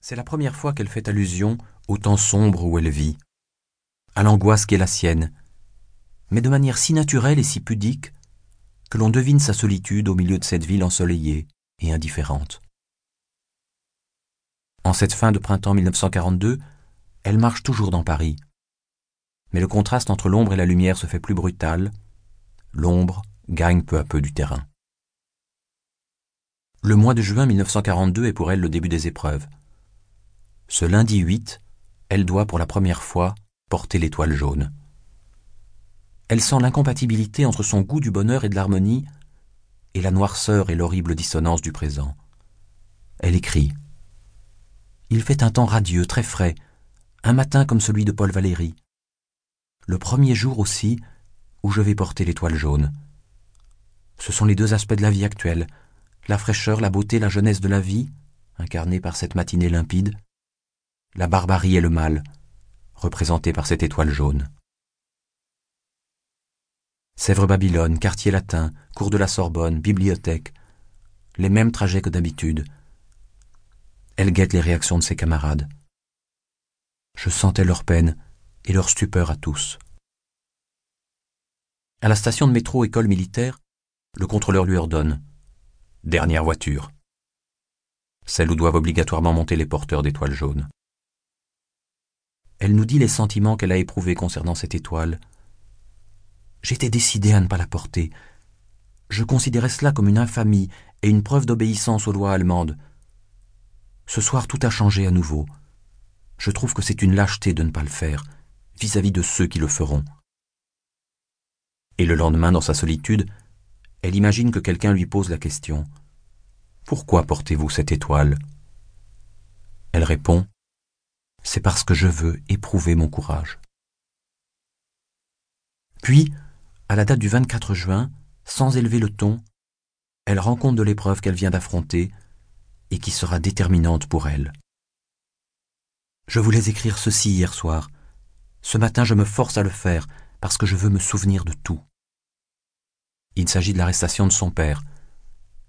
C'est la première fois qu'elle fait allusion au temps sombre où elle vit, à l'angoisse qui est la sienne, mais de manière si naturelle et si pudique que l'on devine sa solitude au milieu de cette ville ensoleillée et indifférente. En cette fin de printemps 1942, elle marche toujours dans Paris. Mais le contraste entre l'ombre et la lumière se fait plus brutal. L'ombre gagne peu à peu du terrain. Le mois de juin 1942 est pour elle le début des épreuves. Ce lundi 8, elle doit pour la première fois porter l'étoile jaune. Elle sent l'incompatibilité entre son goût du bonheur et de l'harmonie et la noirceur et l'horrible dissonance du présent. Elle écrit Il fait un temps radieux, très frais, un matin comme celui de Paul Valéry. Le premier jour aussi où je vais porter l'étoile jaune. Ce sont les deux aspects de la vie actuelle, la fraîcheur, la beauté, la jeunesse de la vie, incarnée par cette matinée limpide, la barbarie et le mal, représentés par cette étoile jaune. Sèvres-Babylone, quartier latin, cours de la Sorbonne, bibliothèque, les mêmes trajets que d'habitude. Elle guette les réactions de ses camarades. Je sentais leur peine et leur stupeur à tous. À la station de métro école militaire, le contrôleur lui ordonne Dernière voiture. Celle où doivent obligatoirement monter les porteurs d'étoiles jaunes. Elle nous dit les sentiments qu'elle a éprouvés concernant cette étoile. J'étais décidé à ne pas la porter. Je considérais cela comme une infamie et une preuve d'obéissance aux lois allemandes. Ce soir tout a changé à nouveau. Je trouve que c'est une lâcheté de ne pas le faire, vis-à-vis de ceux qui le feront. Et le lendemain, dans sa solitude, elle imagine que quelqu'un lui pose la question. Pourquoi portez-vous cette étoile? Elle répond c'est parce que je veux éprouver mon courage. Puis, à la date du 24 juin, sans élever le ton, elle rend compte de l'épreuve qu'elle vient d'affronter et qui sera déterminante pour elle. Je voulais écrire ceci hier soir. Ce matin, je me force à le faire parce que je veux me souvenir de tout. Il s'agit de l'arrestation de son père,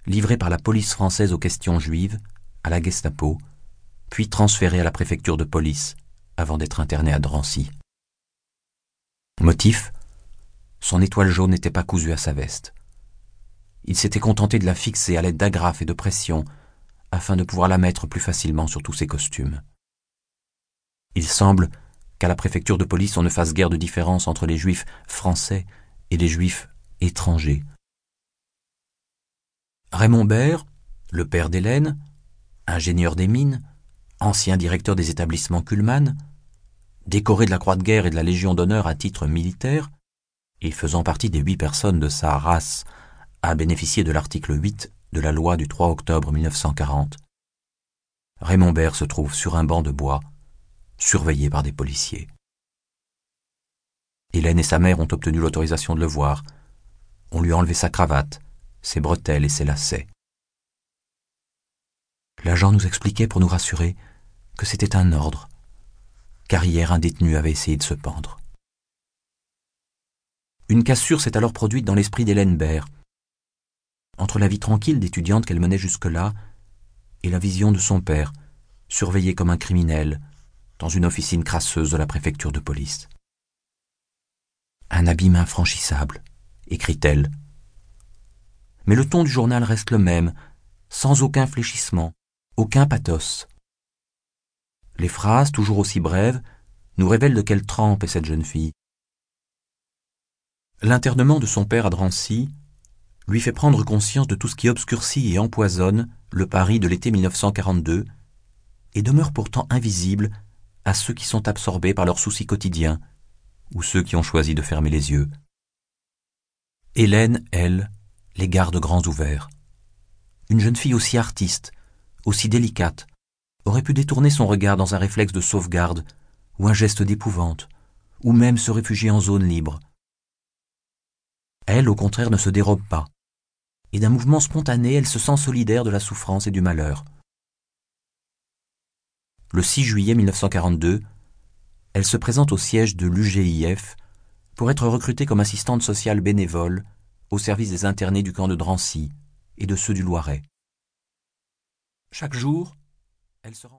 livré par la police française aux questions juives, à la Gestapo, puis transféré à la préfecture de police avant d'être interné à Drancy. Motif Son étoile jaune n'était pas cousue à sa veste. Il s'était contenté de la fixer à l'aide d'agrafes et de pression afin de pouvoir la mettre plus facilement sur tous ses costumes. Il semble qu'à la préfecture de police on ne fasse guère de différence entre les juifs français et les juifs étrangers. Raymond Bert, le père d'Hélène, ingénieur des mines, ancien directeur des établissements Kuhlmann, décoré de la Croix de guerre et de la Légion d'honneur à titre militaire, et faisant partie des huit personnes de sa race à bénéficier de l'article 8 de la loi du 3 octobre 1940. Raymond Bert se trouve sur un banc de bois, surveillé par des policiers. Hélène et sa mère ont obtenu l'autorisation de le voir. On lui a enlevé sa cravate, ses bretelles et ses lacets. L'agent nous expliquait pour nous rassurer c'était un ordre, car hier un détenu avait essayé de se pendre. Une cassure s'est alors produite dans l'esprit d'Hélène Baird, entre la vie tranquille d'étudiante qu'elle menait jusque-là et la vision de son père, surveillé comme un criminel, dans une officine crasseuse de la préfecture de police. Un abîme infranchissable, écrit-elle. Mais le ton du journal reste le même, sans aucun fléchissement, aucun pathos. Les phrases, toujours aussi brèves, nous révèlent de quelle trempe est cette jeune fille. L'internement de son père à Drancy lui fait prendre conscience de tout ce qui obscurcit et empoisonne le Paris de l'été 1942 et demeure pourtant invisible à ceux qui sont absorbés par leurs soucis quotidiens ou ceux qui ont choisi de fermer les yeux. Hélène, elle, les garde grands ouverts. Une jeune fille aussi artiste, aussi délicate, aurait pu détourner son regard dans un réflexe de sauvegarde, ou un geste d'épouvante, ou même se réfugier en zone libre. Elle, au contraire, ne se dérobe pas, et d'un mouvement spontané, elle se sent solidaire de la souffrance et du malheur. Le 6 juillet 1942, elle se présente au siège de l'UGIF pour être recrutée comme assistante sociale bénévole au service des internés du camp de Drancy et de ceux du Loiret. Chaque jour, elle se rend